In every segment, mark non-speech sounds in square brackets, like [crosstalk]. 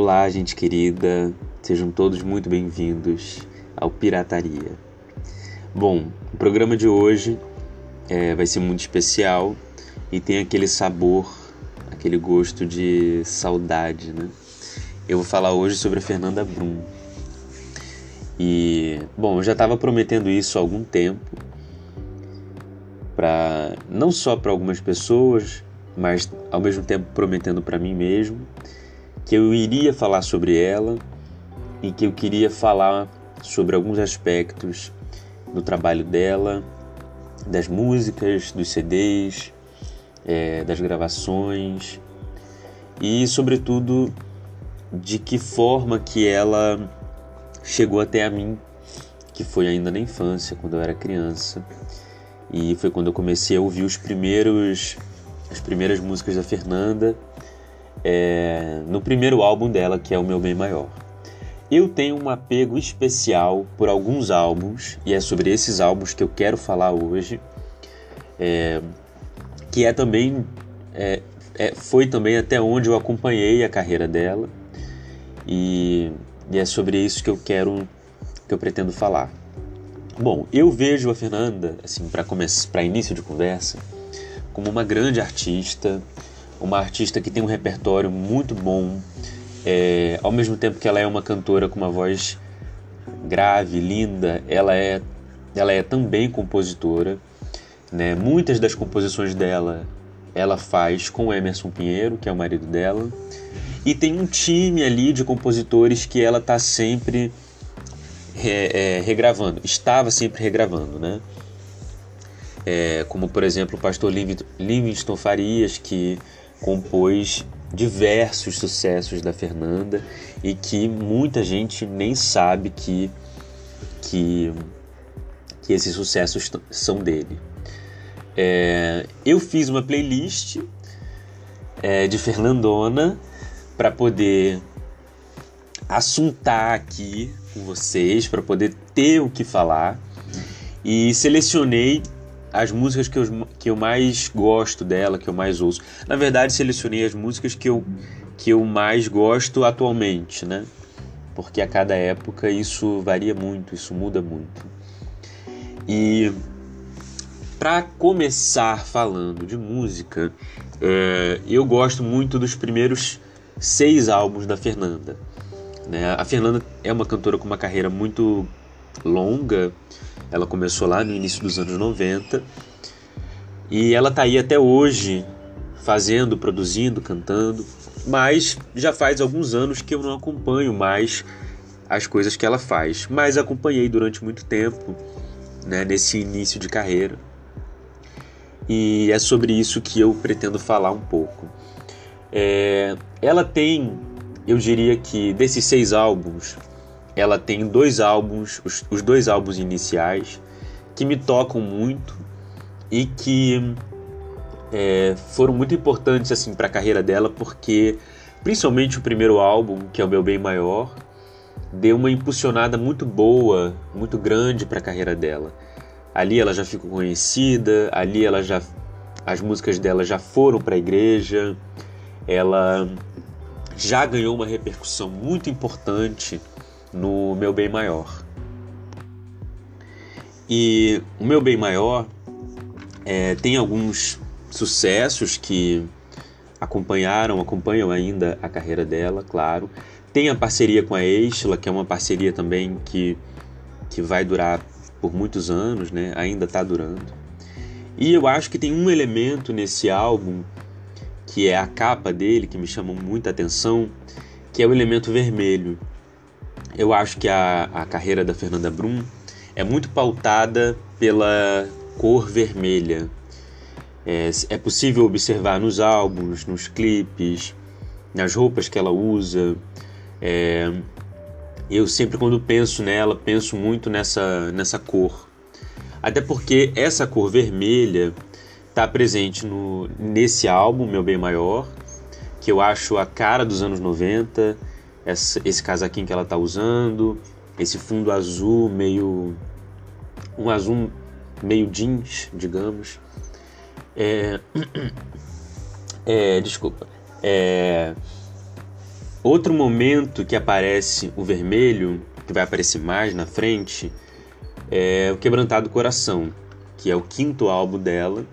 Olá, gente querida, sejam todos muito bem-vindos ao Pirataria. Bom, o programa de hoje é, vai ser muito especial e tem aquele sabor, aquele gosto de saudade, né? Eu vou falar hoje sobre a Fernanda Brum. E, bom, eu já estava prometendo isso há algum tempo, para não só para algumas pessoas, mas ao mesmo tempo prometendo para mim mesmo que eu iria falar sobre ela e que eu queria falar sobre alguns aspectos do trabalho dela, das músicas, dos CDs, é, das gravações e, sobretudo, de que forma que ela chegou até a mim, que foi ainda na infância, quando eu era criança. E foi quando eu comecei a ouvir os primeiros, as primeiras músicas da Fernanda é, no primeiro álbum dela, que é o Meu Bem Maior. Eu tenho um apego especial por alguns álbuns, e é sobre esses álbuns que eu quero falar hoje, é, que é também é, é, foi também até onde eu acompanhei a carreira dela, e, e é sobre isso que eu quero, que eu pretendo falar. Bom, eu vejo a Fernanda, assim, para início de conversa, como uma grande artista, uma artista que tem um repertório muito bom, é, ao mesmo tempo que ela é uma cantora com uma voz grave, linda, ela é, ela é também compositora. Né? Muitas das composições dela ela faz com Emerson Pinheiro, que é o marido dela, e tem um time ali de compositores que ela está sempre é, é, regravando, estava sempre regravando, né? É, como por exemplo o pastor Livingston Farias, que compôs diversos sucessos da Fernanda e que muita gente nem sabe que, que, que esses sucessos são dele. É, eu fiz uma playlist é, de Fernandona para poder assuntar aqui com vocês, para poder ter o que falar e selecionei as músicas que eu, que eu mais gosto dela, que eu mais ouço. Na verdade, selecionei as músicas que eu, que eu mais gosto atualmente, né? Porque a cada época isso varia muito, isso muda muito. E para começar falando de música, é, eu gosto muito dos primeiros seis álbuns da Fernanda. Né? A Fernanda é uma cantora com uma carreira muito longa, ela começou lá no início dos anos 90 e ela tá aí até hoje fazendo, produzindo, cantando, mas já faz alguns anos que eu não acompanho mais as coisas que ela faz, mas acompanhei durante muito tempo, né, nesse início de carreira. E é sobre isso que eu pretendo falar um pouco. É, ela tem, eu diria que desses seis álbuns, ela tem dois álbuns, os, os dois álbuns iniciais, que me tocam muito e que é, foram muito importantes assim para a carreira dela, porque principalmente o primeiro álbum, que é o Meu Bem Maior, deu uma impulsionada muito boa, muito grande para a carreira dela. Ali ela já ficou conhecida, ali ela já as músicas dela já foram para a igreja, ela já ganhou uma repercussão muito importante no meu bem maior. E o meu bem maior é, tem alguns sucessos que acompanharam, acompanham ainda a carreira dela, claro. Tem a parceria com a Estela, que é uma parceria também que, que vai durar por muitos anos, né? ainda está durando. E eu acho que tem um elemento nesse álbum, que é a capa dele, que me chama muita atenção, que é o elemento vermelho. Eu acho que a, a carreira da Fernanda Brum é muito pautada pela cor vermelha. É, é possível observar nos álbuns, nos clipes, nas roupas que ela usa. É, eu sempre, quando penso nela, penso muito nessa, nessa cor. Até porque essa cor vermelha está presente no, nesse álbum, Meu Bem Maior, que eu acho a cara dos anos 90 essa, esse casaquinho que ela tá usando, esse fundo azul meio um azul meio jeans, digamos. É, [clears throat] é, desculpa. É, outro momento que aparece o vermelho, que vai aparecer mais na frente, é o Quebrantado Coração, que é o quinto álbum dela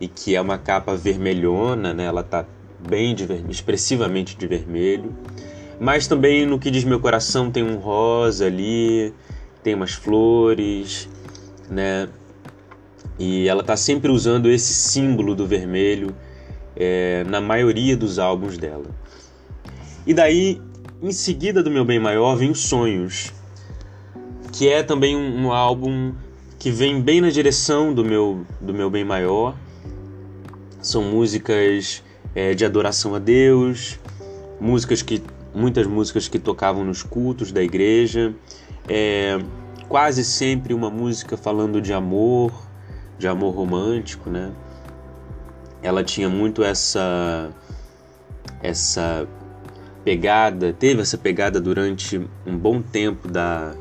e que é uma capa vermelhona, né? Ela tá bem de ver... expressivamente de vermelho. Mas também no que diz meu coração tem um rosa ali, tem umas flores, né? E ela tá sempre usando esse símbolo do vermelho é, na maioria dos álbuns dela. E daí, em seguida do Meu Bem Maior, vem os Sonhos, que é também um, um álbum que vem bem na direção do meu, do meu Bem Maior. São músicas é, de adoração a Deus, músicas que muitas músicas que tocavam nos cultos da igreja, é, quase sempre uma música falando de amor, de amor romântico, né? Ela tinha muito essa essa pegada, teve essa pegada durante um bom tempo da,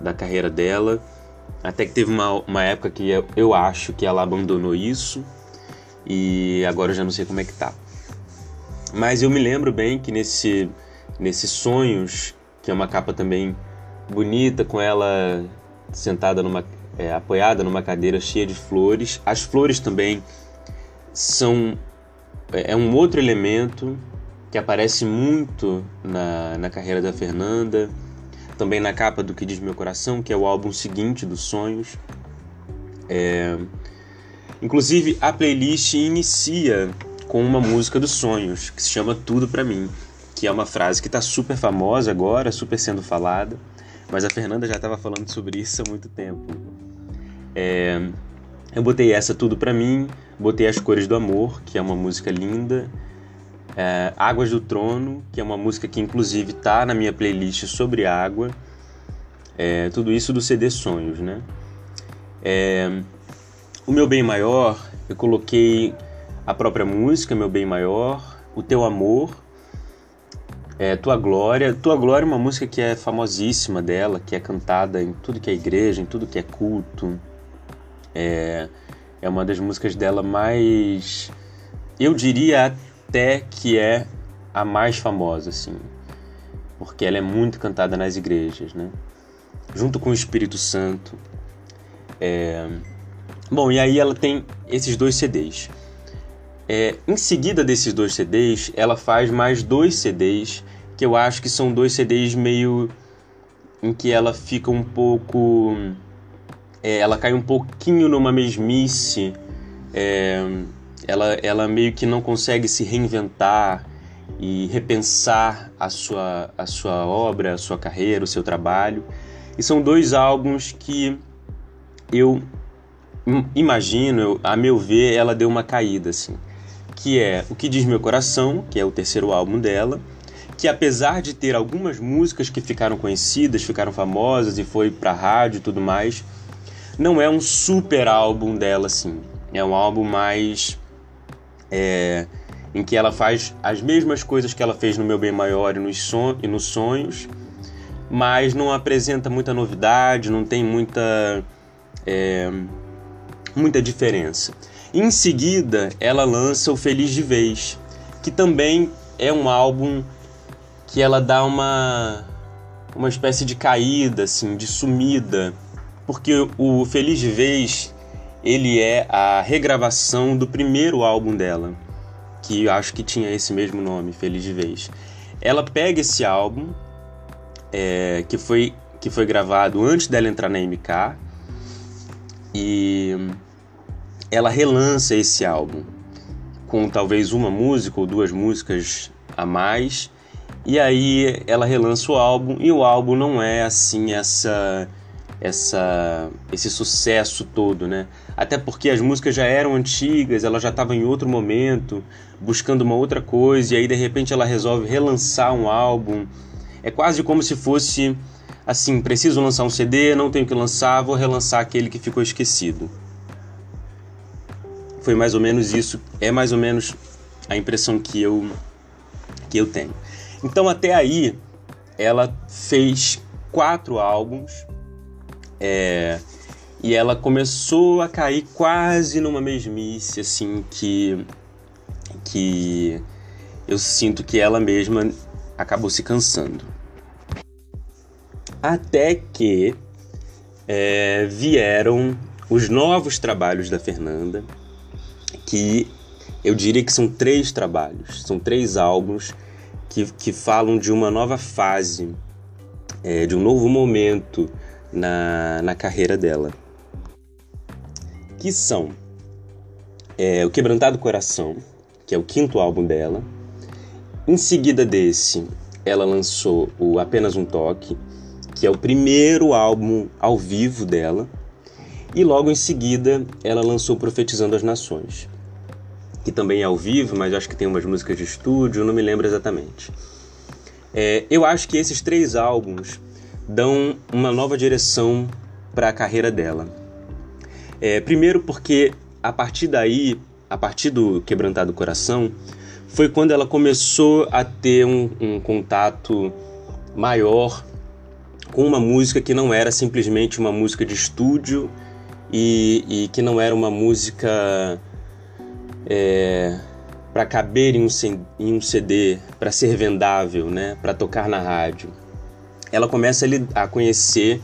da carreira dela, até que teve uma, uma época que eu, eu acho que ela abandonou isso e agora eu já não sei como é que tá. Mas eu me lembro bem que nesse, nesse Sonhos, que é uma capa também bonita, com ela sentada numa. É, apoiada numa cadeira cheia de flores. As flores também são. É, é um outro elemento que aparece muito na, na carreira da Fernanda. Também na capa do Que Diz Meu Coração, que é o álbum seguinte dos Sonhos. É, inclusive, a playlist inicia com uma música dos sonhos, que se chama Tudo Pra Mim, que é uma frase que está super famosa agora, super sendo falada, mas a Fernanda já estava falando sobre isso há muito tempo. É, eu botei essa Tudo Pra Mim, botei As Cores do Amor, que é uma música linda, é, Águas do Trono, que é uma música que inclusive tá na minha playlist sobre água, é, tudo isso do CD Sonhos, né? É, o meu bem maior, eu coloquei a própria música, Meu Bem Maior, O Teu Amor, é, Tua Glória. Tua Glória é uma música que é famosíssima dela, que é cantada em tudo que é igreja, em tudo que é culto. É, é uma das músicas dela mais. Eu diria até que é a mais famosa, assim. Porque ela é muito cantada nas igrejas, né? Junto com o Espírito Santo. É... Bom, e aí ela tem esses dois CDs. É, em seguida desses dois CDs, ela faz mais dois CDs que eu acho que são dois CDs meio em que ela fica um pouco. É, ela cai um pouquinho numa mesmice. É, ela, ela meio que não consegue se reinventar e repensar a sua, a sua obra, a sua carreira, o seu trabalho. E são dois álbuns que eu imagino, a meu ver, ela deu uma caída assim que é O Que Diz Meu Coração, que é o terceiro álbum dela, que apesar de ter algumas músicas que ficaram conhecidas, ficaram famosas e foi pra rádio e tudo mais, não é um super álbum dela assim. É um álbum mais. É, em que ela faz as mesmas coisas que ela fez no Meu Bem Maior e nos, son e nos Sonhos, mas não apresenta muita novidade, não tem muita. É, muita diferença. Em seguida, ela lança o Feliz de Vez, que também é um álbum que ela dá uma uma espécie de caída, assim, de sumida, porque o Feliz de Vez ele é a regravação do primeiro álbum dela, que acho que tinha esse mesmo nome, Feliz de Vez. Ela pega esse álbum é, que foi que foi gravado antes dela entrar na MK e ela relança esse álbum com talvez uma música ou duas músicas a mais. E aí ela relança o álbum e o álbum não é assim essa essa esse sucesso todo, né? Até porque as músicas já eram antigas, ela já estava em outro momento, buscando uma outra coisa e aí de repente ela resolve relançar um álbum. É quase como se fosse assim, preciso lançar um CD, não tenho que lançar, vou relançar aquele que ficou esquecido. Foi mais ou menos isso, é mais ou menos a impressão que eu que eu tenho. Então até aí ela fez quatro álbuns é, e ela começou a cair quase numa mesmice assim que que eu sinto que ela mesma acabou se cansando. Até que é, vieram os novos trabalhos da Fernanda, que eu diria que são três trabalhos, são três álbuns que, que falam de uma nova fase, é, de um novo momento na, na carreira dela. Que são é, O Quebrantado Coração, que é o quinto álbum dela. Em seguida desse, ela lançou o Apenas um Toque, que é o primeiro álbum ao vivo dela. E logo em seguida, ela lançou Profetizando as Nações, que também é ao vivo, mas acho que tem umas músicas de estúdio, não me lembro exatamente. É, eu acho que esses três álbuns dão uma nova direção para a carreira dela. É, primeiro porque a partir daí, a partir do Quebrantado Coração, foi quando ela começou a ter um, um contato maior com uma música que não era simplesmente uma música de estúdio e, e que não era uma música é, para caber em um, em um CD, para ser vendável, né, para tocar na rádio. Ela começa a, conhecer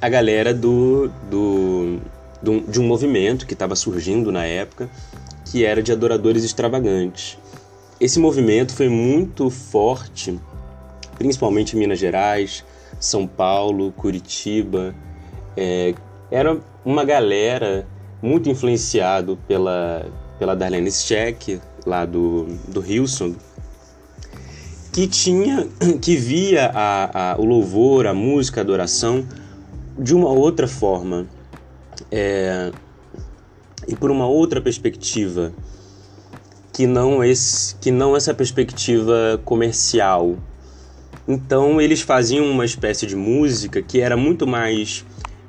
a galera do, do, do de um movimento que estava surgindo na época, que era de adoradores extravagantes. Esse movimento foi muito forte, principalmente em Minas Gerais, São Paulo, Curitiba. É, era uma galera muito influenciado pela, pela Darlene Scheck, lá do, do Hilson, que tinha, [clears throat] que via a, a, o louvor, a música, a adoração de uma outra forma é, e por uma outra perspectiva que não esse, que não essa perspectiva comercial. Então eles faziam uma espécie de música que era muito mais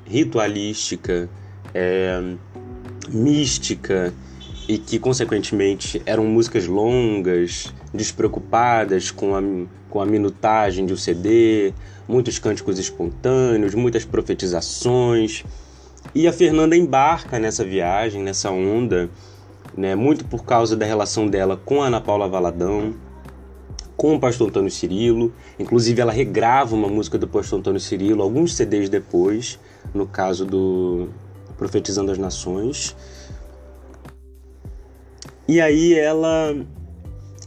ritualística, é, mística e que, consequentemente, eram músicas longas, despreocupadas com a, com a minutagem de um CD, muitos cânticos espontâneos, muitas profetizações. E a Fernanda embarca nessa viagem, nessa onda, né, muito por causa da relação dela com a Ana Paula Valadão, com o pastor Antônio Cirilo. Inclusive, ela regrava uma música do pastor Antônio Cirilo alguns CDs depois, no caso do Profetizando as Nações. E aí ela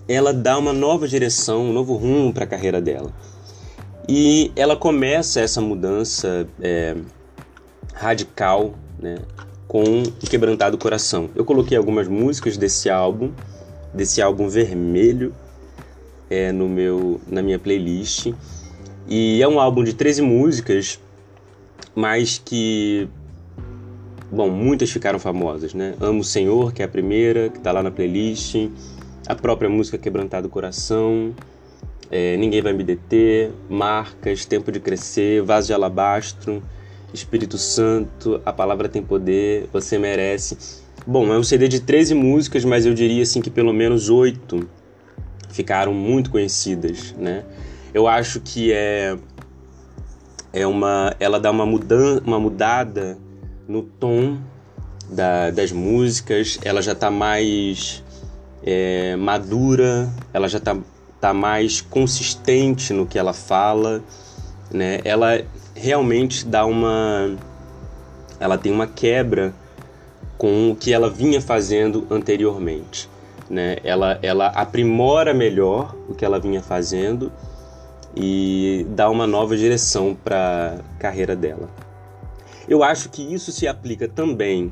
ela dá uma nova direção, um novo rumo para a carreira dela. E ela começa essa mudança é, radical, né, com Quebrantado Coração. Eu coloquei algumas músicas desse álbum, desse álbum vermelho, é, no meu, na minha playlist. E é um álbum de 13 músicas, mas que Bom, muitas ficaram famosas, né? Amo o Senhor, que é a primeira, que tá lá na playlist. A própria música Quebrantado Coração. É, Ninguém Vai Me Deter. Marcas, Tempo de Crescer. Vaso de Alabastro. Espírito Santo. A Palavra Tem Poder. Você Merece. Bom, é um CD de 13 músicas, mas eu diria assim que pelo menos oito ficaram muito conhecidas, né? Eu acho que é é uma ela dá uma mudança, uma mudada no tom da, das músicas, ela já está mais é, madura, ela já está tá mais consistente no que ela fala, né? Ela realmente dá uma, ela tem uma quebra com o que ela vinha fazendo anteriormente, né? Ela, ela aprimora melhor o que ela vinha fazendo e dá uma nova direção para a carreira dela. Eu acho que isso se aplica também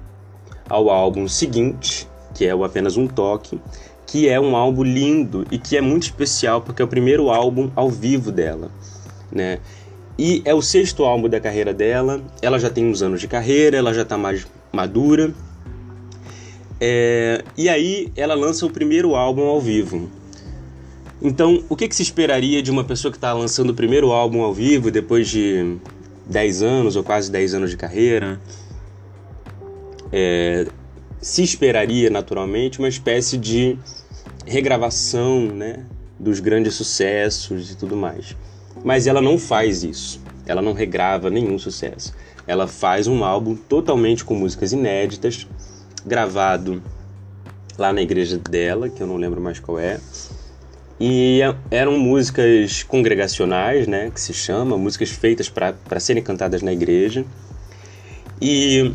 ao álbum seguinte, que é o Apenas um Toque, que é um álbum lindo e que é muito especial porque é o primeiro álbum ao vivo dela, né? E é o sexto álbum da carreira dela. Ela já tem uns anos de carreira, ela já está mais madura. É... e aí ela lança o primeiro álbum ao vivo. Então, o que, que se esperaria de uma pessoa que está lançando o primeiro álbum ao vivo depois de 10 anos ou quase 10 anos de carreira, é, se esperaria naturalmente uma espécie de regravação né, dos grandes sucessos e tudo mais. Mas ela não faz isso, ela não regrava nenhum sucesso. Ela faz um álbum totalmente com músicas inéditas, gravado lá na igreja dela, que eu não lembro mais qual é, E eram músicas congregacionais, né, que se chama, músicas feitas para serem cantadas na igreja. E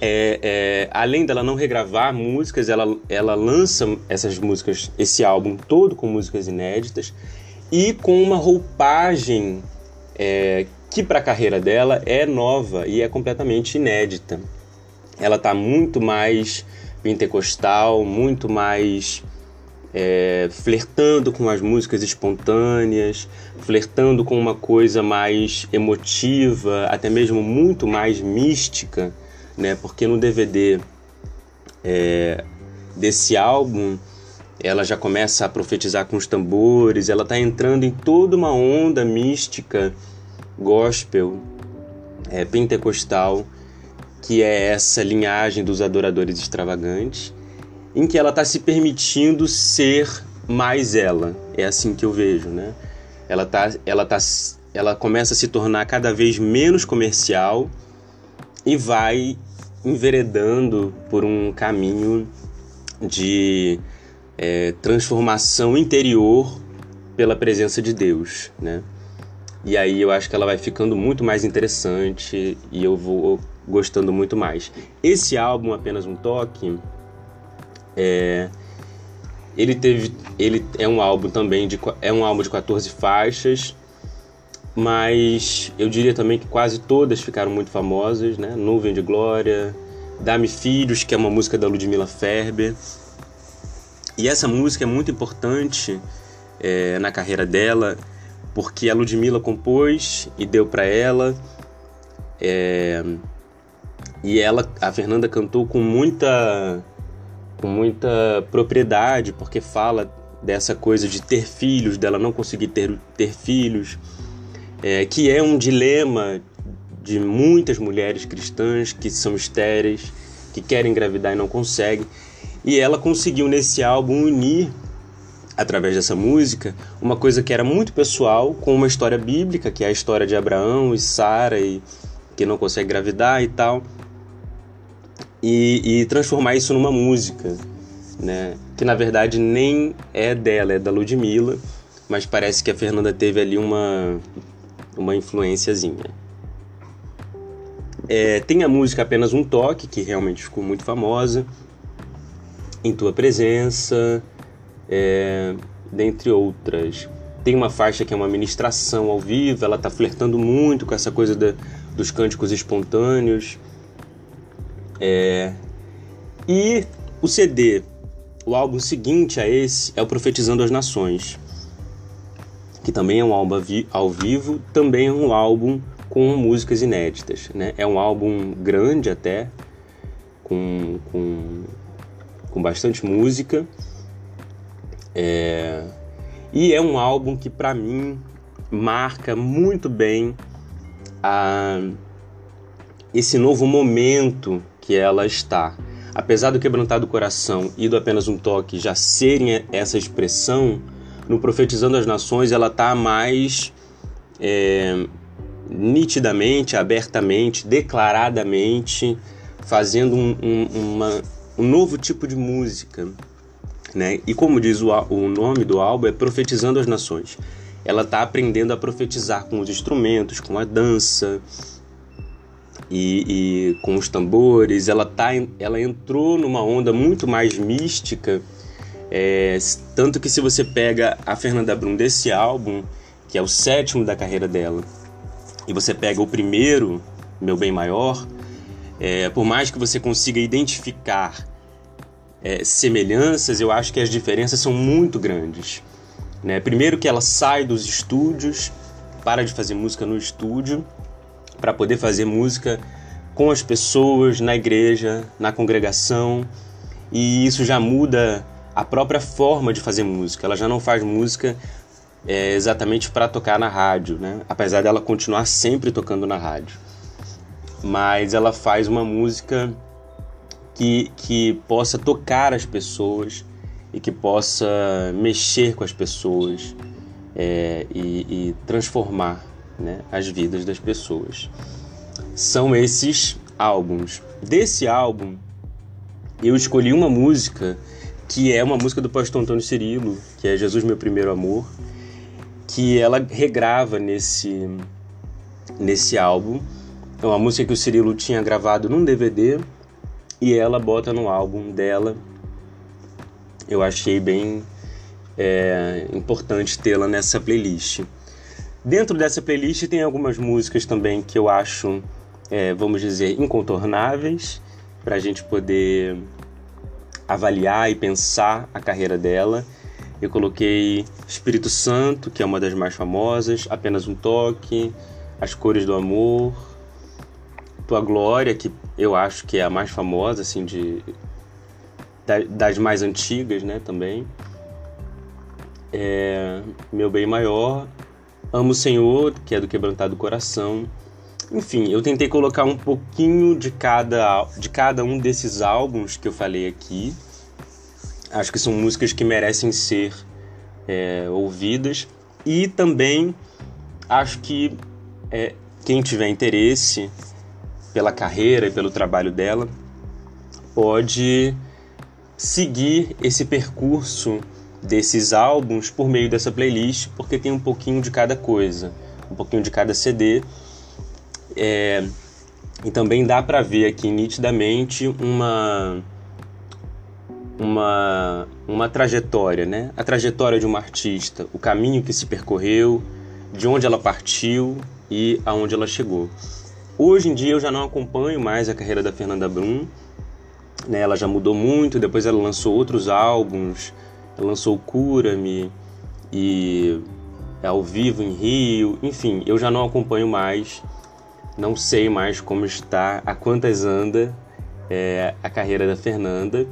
é, é, além dela não regravar músicas, ela, ela lança essas músicas, esse álbum todo com músicas inéditas e com uma roupagem é, que para a carreira dela é nova e é completamente inédita. Ela está muito mais pentecostal, muito mais é, flertando com as músicas espontâneas, flertando com uma coisa mais emotiva, até mesmo muito mais mística, né? Porque no DVD é, desse álbum ela já começa a profetizar com os tambores, ela está entrando em toda uma onda mística gospel, é, pentecostal, que é essa linhagem dos adoradores extravagantes, em que ela está se permitindo ser mais ela. É assim que eu vejo, né? Ela tá, ela tá, ela começa a se tornar cada vez menos comercial e vai enveredando por um caminho de é, transformação interior pela presença de Deus, né? E aí eu acho que ela vai ficando muito mais interessante e eu vou gostando muito mais. Esse álbum, apenas um toque, é, ele teve, ele é um álbum também de é um álbum de 14 faixas, mas eu diria também que quase todas ficaram muito famosas, né? Nuvem de Glória, Dá-me Filhos, que é uma música da Ludmilla Ferber. E essa música é muito importante é, na carreira dela porque a Ludmilla compôs e deu para ela. É, e ela, a Fernanda cantou com muita, com muita propriedade, porque fala dessa coisa de ter filhos, dela não conseguir ter, ter filhos, é, que é um dilema de muitas mulheres cristãs que são estéreis, que querem engravidar e não conseguem. E ela conseguiu nesse álbum unir através dessa música, uma coisa que era muito pessoal com uma história bíblica, que é a história de Abraão e Sara e que não consegue engravidar e tal, e, e, transformar isso numa música, né? Que na verdade nem é dela, é da Ludmilla, mas parece que a Fernanda teve ali uma uma influenciazinha. É, tem a música apenas um toque que realmente ficou muito famosa, em tua presença, é, dentre outras. Tem uma faixa que é uma ministração ao vivo, ela está flertando muito com essa coisa dos cânticos espontâneos. É, e o CD, o álbum seguinte a esse, é o Profetizando as Nações, que também é um álbum ao vivo, também é um álbum com músicas inéditas. Né? É um álbum grande até, com, com, com bastante música é... E é um álbum que para mim marca muito bem a... esse novo momento que ela está. Apesar do Quebrantado Coração e do Apenas um Toque já serem essa expressão, no Profetizando as Nações ela está mais é, nitidamente, abertamente, declaradamente, fazendo um, um, uma, um novo tipo de música né? E como diz o, o nome do álbum, é Profetizando as Nações. Ela está aprendendo a profetizar com os instrumentos, com a dança e, e com os tambores. Ela, tá, ela entrou numa onda muito mais mística. É, tanto que se você pega a Fernanda Brum desse álbum, que é o sétimo da carreira dela, e você pega o primeiro, Meu Bem Maior, é, por mais que você consiga identificar é, semelhanças, eu acho que as diferenças são muito grandes. Né? Primeiro que ela sai dos estúdios, para de fazer música no estúdio, para poder fazer música com as pessoas, na igreja, na congregação, e isso já muda a própria forma de fazer música. Ela já não faz música é, exatamente para tocar na rádio, né? apesar dela continuar sempre tocando na rádio. Mas ela faz uma música que, que possa tocar as pessoas e que possa mexer com as pessoas é, e, e, transformar né, as vidas das pessoas. São esses álbuns. Desse álbum, eu escolhi uma música que é uma música do pastor Antônio Cirilo, que é Jesus Meu Primeiro Amor, que ela regrava nesse, nesse álbum. É uma música que o Cirilo tinha gravado num DVD e ela bota no álbum dela. Eu achei bem é, importante tê-la nessa playlist. Dentro dessa playlist tem algumas músicas também que eu acho, é, vamos dizer, incontornáveis para a gente poder avaliar e pensar a carreira dela. Eu coloquei Espírito Santo, que é uma das mais famosas, Apenas um Toque, As Cores do Amor, Tua Glória, que eu acho que é a mais famosa, assim, de das mais antigas, né, também. É, Meu Bem Maior, Amo o Senhor, que é do Quebrantado Coração. Enfim, eu tentei colocar um pouquinho de cada, de cada um desses álbuns que eu falei aqui. Acho que são músicas que merecem ser é, ouvidas. E também acho que é, quem tiver interesse pela carreira e pelo trabalho dela pode seguir esse percurso desses álbuns por meio dessa playlist, porque tem um pouquinho de cada coisa, um pouquinho de cada CD. É, e também dá para ver aqui nitidamente uma uma uma trajetória, né? A trajetória de uma artista, o caminho que se percorreu, de onde ela partiu e aonde ela chegou. Hoje em dia eu já não acompanho mais a carreira da Fernanda Brum, né? Ela já mudou muito, depois ela lançou outros álbuns, lançou Cura-me e é ao vivo em Rio, enfim, eu já não acompanho mais não sei mais como está, a quantas anda é, a carreira da Fernanda,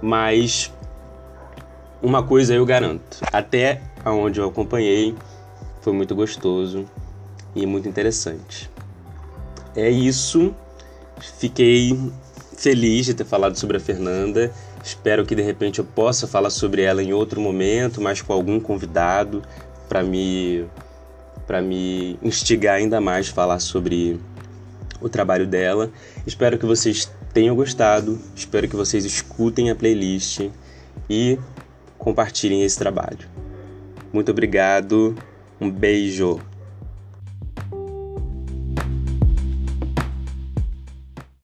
mas uma coisa eu garanto: até aonde eu acompanhei foi muito gostoso e muito interessante. É isso. Fiquei feliz de ter falado sobre a Fernanda. Espero que de repente eu possa falar sobre ela em outro momento, mas com algum convidado para me para me instigar ainda mais a falar sobre o trabalho dela. Espero que vocês tenham gostado, espero que vocês escutem a playlist e compartilhem esse trabalho. Muito obrigado, um beijo!